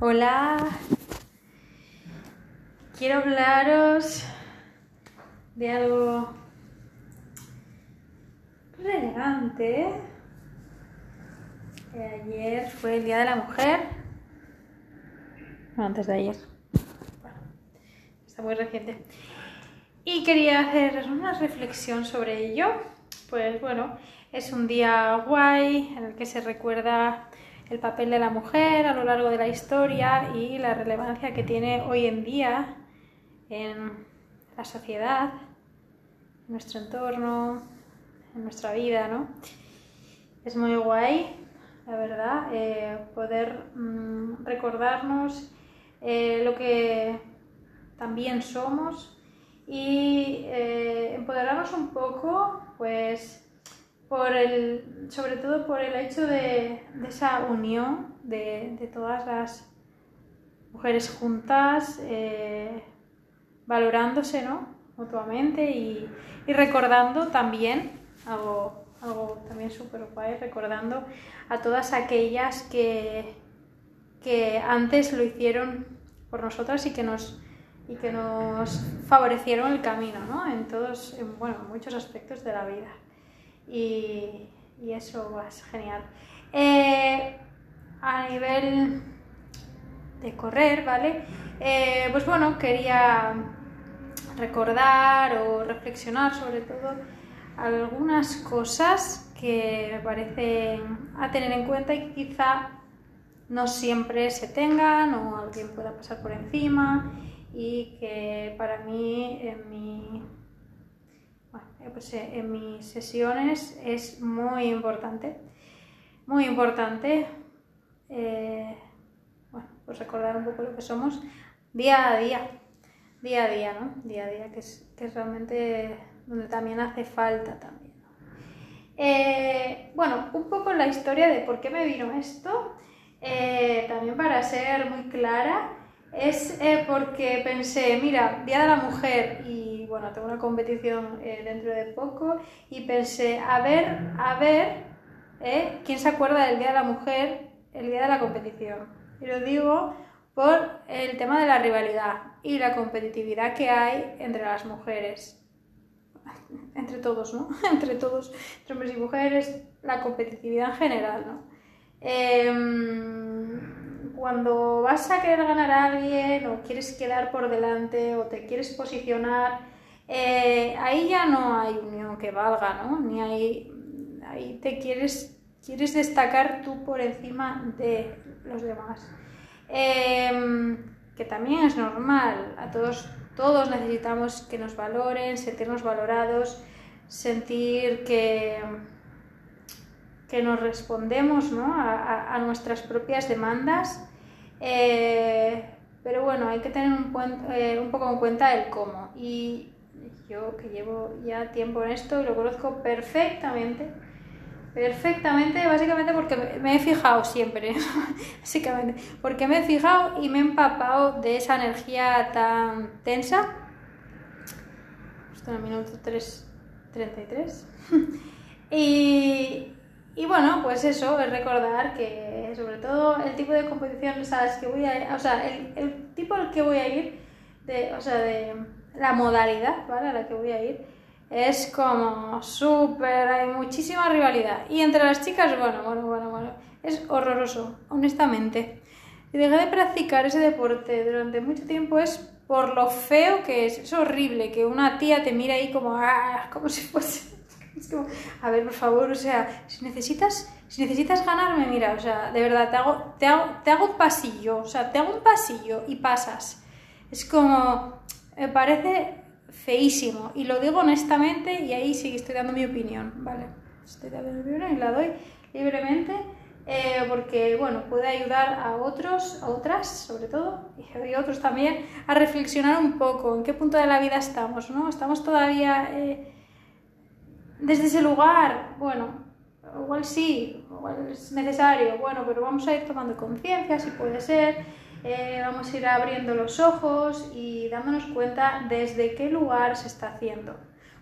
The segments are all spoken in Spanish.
Hola, quiero hablaros de algo relevante. Ayer fue el Día de la Mujer. Antes de ayer. Bueno, está muy reciente. Y quería hacer una reflexión sobre ello. Pues bueno, es un día guay en el que se recuerda el papel de la mujer a lo largo de la historia y la relevancia que tiene hoy en día en la sociedad, en nuestro entorno, en nuestra vida, ¿no? Es muy guay, la verdad, eh, poder mm, recordarnos eh, lo que también somos y eh, empoderarnos un poco, pues por el, sobre todo por el hecho de, de esa unión de, de, todas las mujeres juntas, eh, valorándose ¿no? mutuamente y, y, recordando también algo, también súper guay, recordando a todas aquellas que, que antes lo hicieron por nosotras y que nos y que nos favorecieron el camino, ¿no? En todos, en, bueno, en muchos aspectos de la vida y, y eso es genial. Eh, a nivel de correr, ¿vale? Eh, pues bueno, quería recordar o reflexionar sobre todo algunas cosas que me parecen a tener en cuenta y que quizá no siempre se tengan o alguien pueda pasar por encima y que para mí en mi, pues en mis sesiones es muy importante, muy importante eh, bueno, pues recordar un poco lo que somos día a día, día a día, ¿no? Día a día, que es, que realmente donde también hace falta también. Eh, bueno, un poco la historia de por qué me vino esto, eh, también para ser muy clara, es eh, porque pensé, mira, Día de la Mujer y bueno, tengo una competición eh, dentro de poco y pensé, a ver, a ver, eh, ¿quién se acuerda del Día de la Mujer, el día de la competición? Y lo digo por el tema de la rivalidad y la competitividad que hay entre las mujeres. Entre todos, ¿no? entre todos, entre hombres y mujeres, la competitividad en general, ¿no? Eh, cuando vas a querer ganar a alguien o quieres quedar por delante o te quieres posicionar, eh, ahí ya no hay unión que valga, ¿no? Ni hay, ahí te quieres, quieres destacar tú por encima de los demás. Eh, que también es normal, a todos, todos necesitamos que nos valoren, sentirnos valorados, sentir que que nos respondemos ¿no? a, a, a, nuestras propias demandas, eh, pero bueno, hay que tener un, eh, un, poco en cuenta el cómo. Y yo que llevo ya tiempo en esto lo conozco perfectamente, perfectamente, básicamente porque me he fijado siempre, básicamente, porque me he fijado y me he empapado de esa energía tan tensa. Esto en el minuto 3.33. y, y bueno, pues eso, es recordar que sobre todo el tipo de competición, ¿sabes? Que voy a, o sea, el, el tipo al que voy a ir, de, o sea, de la modalidad, ¿vale? A la que voy a ir, es como súper, hay muchísima rivalidad. Y entre las chicas, bueno, bueno, bueno, bueno, es horroroso, honestamente. Y dejé de practicar ese deporte durante mucho tiempo es por lo feo que es. Es horrible que una tía te mire ahí como, ah, como si fuese es como, a ver, por favor, o sea, si necesitas, si necesitas ganarme, mira, o sea, de verdad, te hago, te hago, te hago un pasillo, o sea, te hago un pasillo y pasas. Es como, me parece feísimo, y lo digo honestamente, y ahí sí que estoy dando mi opinión, ¿vale? Estoy dando mi opinión y la doy libremente, eh, porque, bueno, puede ayudar a otros, a otras, sobre todo, y a otros también, a reflexionar un poco en qué punto de la vida estamos, ¿no? Estamos todavía... Eh, desde ese lugar, bueno, igual sí, igual es necesario, bueno, pero vamos a ir tomando conciencia, si puede ser, eh, vamos a ir abriendo los ojos y dándonos cuenta desde qué lugar se está haciendo.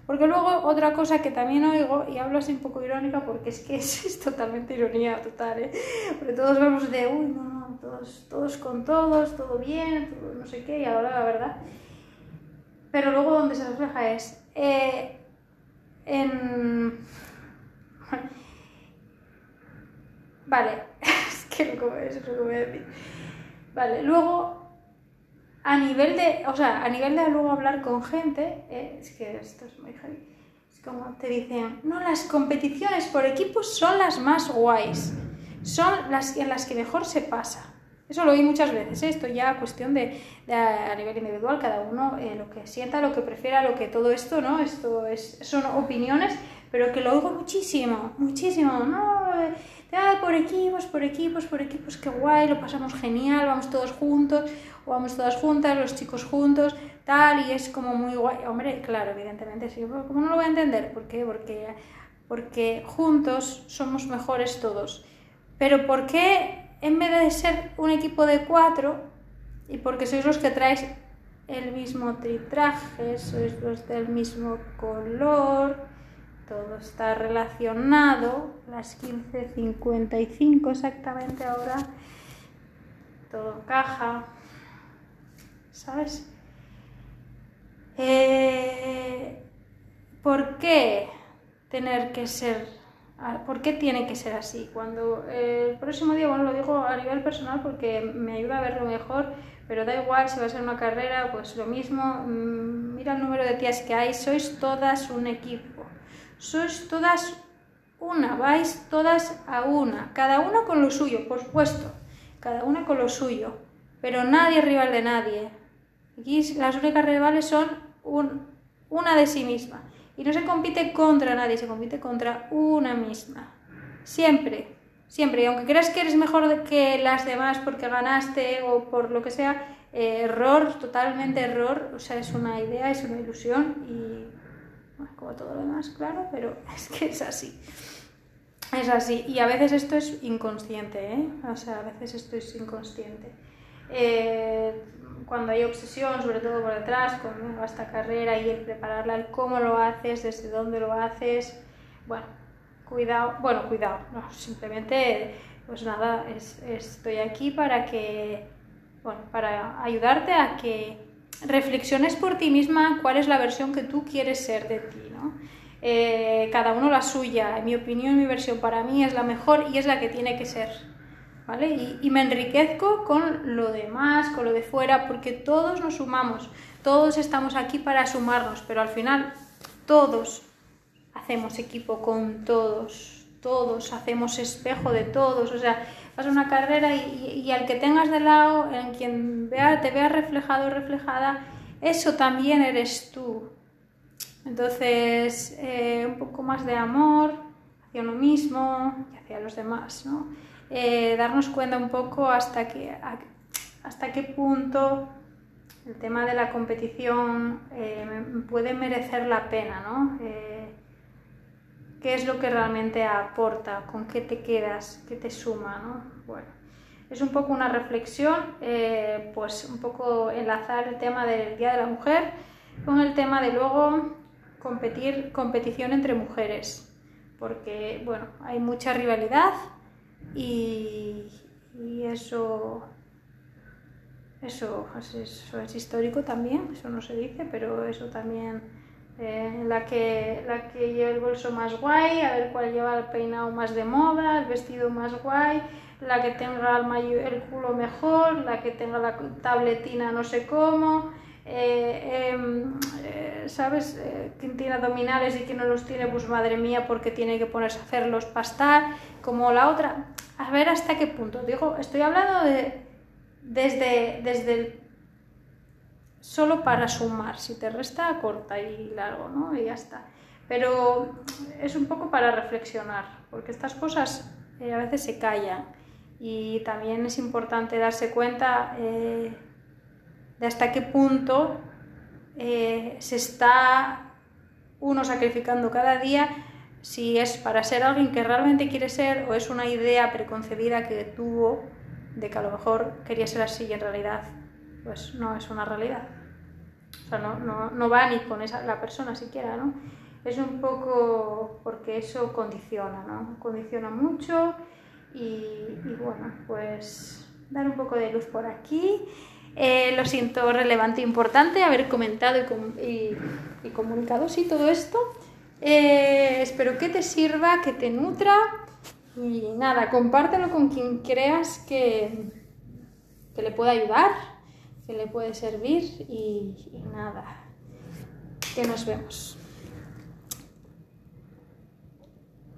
Porque luego otra cosa que también oigo, y hablo así un poco irónica porque es que es, totalmente ironía total, ¿eh? porque todos vamos de, uy, no, no, todos, todos con todos, todo bien, todo no sé qué, y ahora la verdad. Pero luego donde se refleja es eh, en... Vale, es que lo es lo que voy a decir. Vale, luego a nivel de, o sea, a nivel de luego hablar con gente, eh, es que esto es muy heavy. Es como te dicen, no, las competiciones por equipos son las más guays, son las en las que mejor se pasa. Eso lo oí muchas veces, ¿eh? esto ya cuestión de, a nivel individual, cada uno eh, lo que sienta, lo que prefiera, lo que todo esto, ¿no? Esto es, son opiniones, pero que lo oigo muchísimo, muchísimo, ¿no? Por equipos, por equipos, por equipos, qué guay, lo pasamos genial, vamos todos juntos, o vamos todas juntas, los chicos juntos, tal, y es como muy guay. Hombre, claro, evidentemente, sí, ¿cómo no lo voy a entender? ¿Por qué? Porque, porque juntos somos mejores todos. Pero ¿por qué en vez de ser un equipo de cuatro, y porque sois los que traéis el mismo tritraje, sois los del mismo color, todo está relacionado, las 15.55 exactamente ahora, todo encaja, ¿sabes? Eh, ¿Por qué tener que ser, por qué tiene que ser así? Cuando eh, el próximo día, bueno, lo digo a nivel personal porque me ayuda a verlo mejor, pero da igual si va a ser una carrera, pues lo mismo, mm, mira el número de tías que hay, sois todas un equipo sois todas una, vais todas a una, cada una con lo suyo, por supuesto, cada una con lo suyo, pero nadie es rival de nadie. Las únicas rivales son una de sí misma. Y no se compite contra nadie, se compite contra una misma. Siempre, siempre. Y aunque creas que eres mejor que las demás porque ganaste o por lo que sea, error, totalmente error. O sea, es una idea, es una ilusión y como todo lo demás, claro, pero es que es así. Es así. Y a veces esto es inconsciente, ¿eh? O sea, a veces esto es inconsciente. Eh, cuando hay obsesión, sobre todo por detrás, con esta carrera y el prepararla, el cómo lo haces, desde dónde lo haces, bueno, cuidado, bueno, cuidado, no, simplemente, pues nada, estoy aquí para que, bueno, para ayudarte a que reflexiones por ti misma cuál es la versión que tú quieres ser de ti, ¿no? Eh, cada uno la suya, en mi opinión, mi versión para mí es la mejor y es la que tiene que ser, ¿vale? Y, me enriquezco con lo demás, con lo de fuera, porque todos nos sumamos, todos estamos aquí para sumarnos, pero al final todos hacemos equipo con todos, todos hacemos espejo de todos, o sea, vas una carrera y, al que tengas de lado, en quien vea, te vea reflejado o reflejada, eso también eres tú. Entonces, eh, un poco más de amor hacia uno mismo y hacia los demás, ¿no? Eh, darnos cuenta un poco hasta, hasta qué punto el tema de la competición eh, puede merecer la pena, ¿no? Qué es lo que realmente aporta, con qué te quedas, qué te suma, ¿no? Bueno, es un poco una reflexión, eh, pues un poco enlazar el tema del Día de la Mujer con el tema de luego competir, competición entre mujeres, porque, bueno, hay mucha rivalidad y, eso, eso, eso es histórico también, eso no se dice, pero eso también eh, la, que, la que lleva el bolso más guay, a ver cuál lleva el peinado más de moda, el vestido más guay, la que tenga el, el culo mejor, la que tenga la tabletina no sé cómo, eh, em, eh, ¿sabes? quien tiene abdominales y quien no los tiene, pues madre mía, porque tiene que ponerse a hacerlos pastar, como la otra. A ver hasta qué punto. Digo, estoy hablando de desde, desde el solo para sumar, si te resta corta y largo, ¿no? Y ya está. Pero es un poco para reflexionar, porque estas cosas eh, a veces se callan y también es importante darse cuenta eh, de hasta qué punto eh, se está uno sacrificando cada día si es para ser alguien que realmente quiere ser o es una idea preconcebida que tuvo de que a lo mejor quería ser así y en realidad pues no es una realidad. O sea, no, no, no va ni con esa, la persona siquiera, ¿no? Es un poco porque eso condiciona, ¿no? Condiciona mucho y, bueno, pues dar un poco de luz por aquí. Eh, lo siento relevante e importante haber comentado y, y, comunicado sí todo esto. Eh, espero que te sirva, que te nutra y nada, compártelo con quien creas que, que le pueda ayudar, que le puede servir y, y nada, que nos vemos.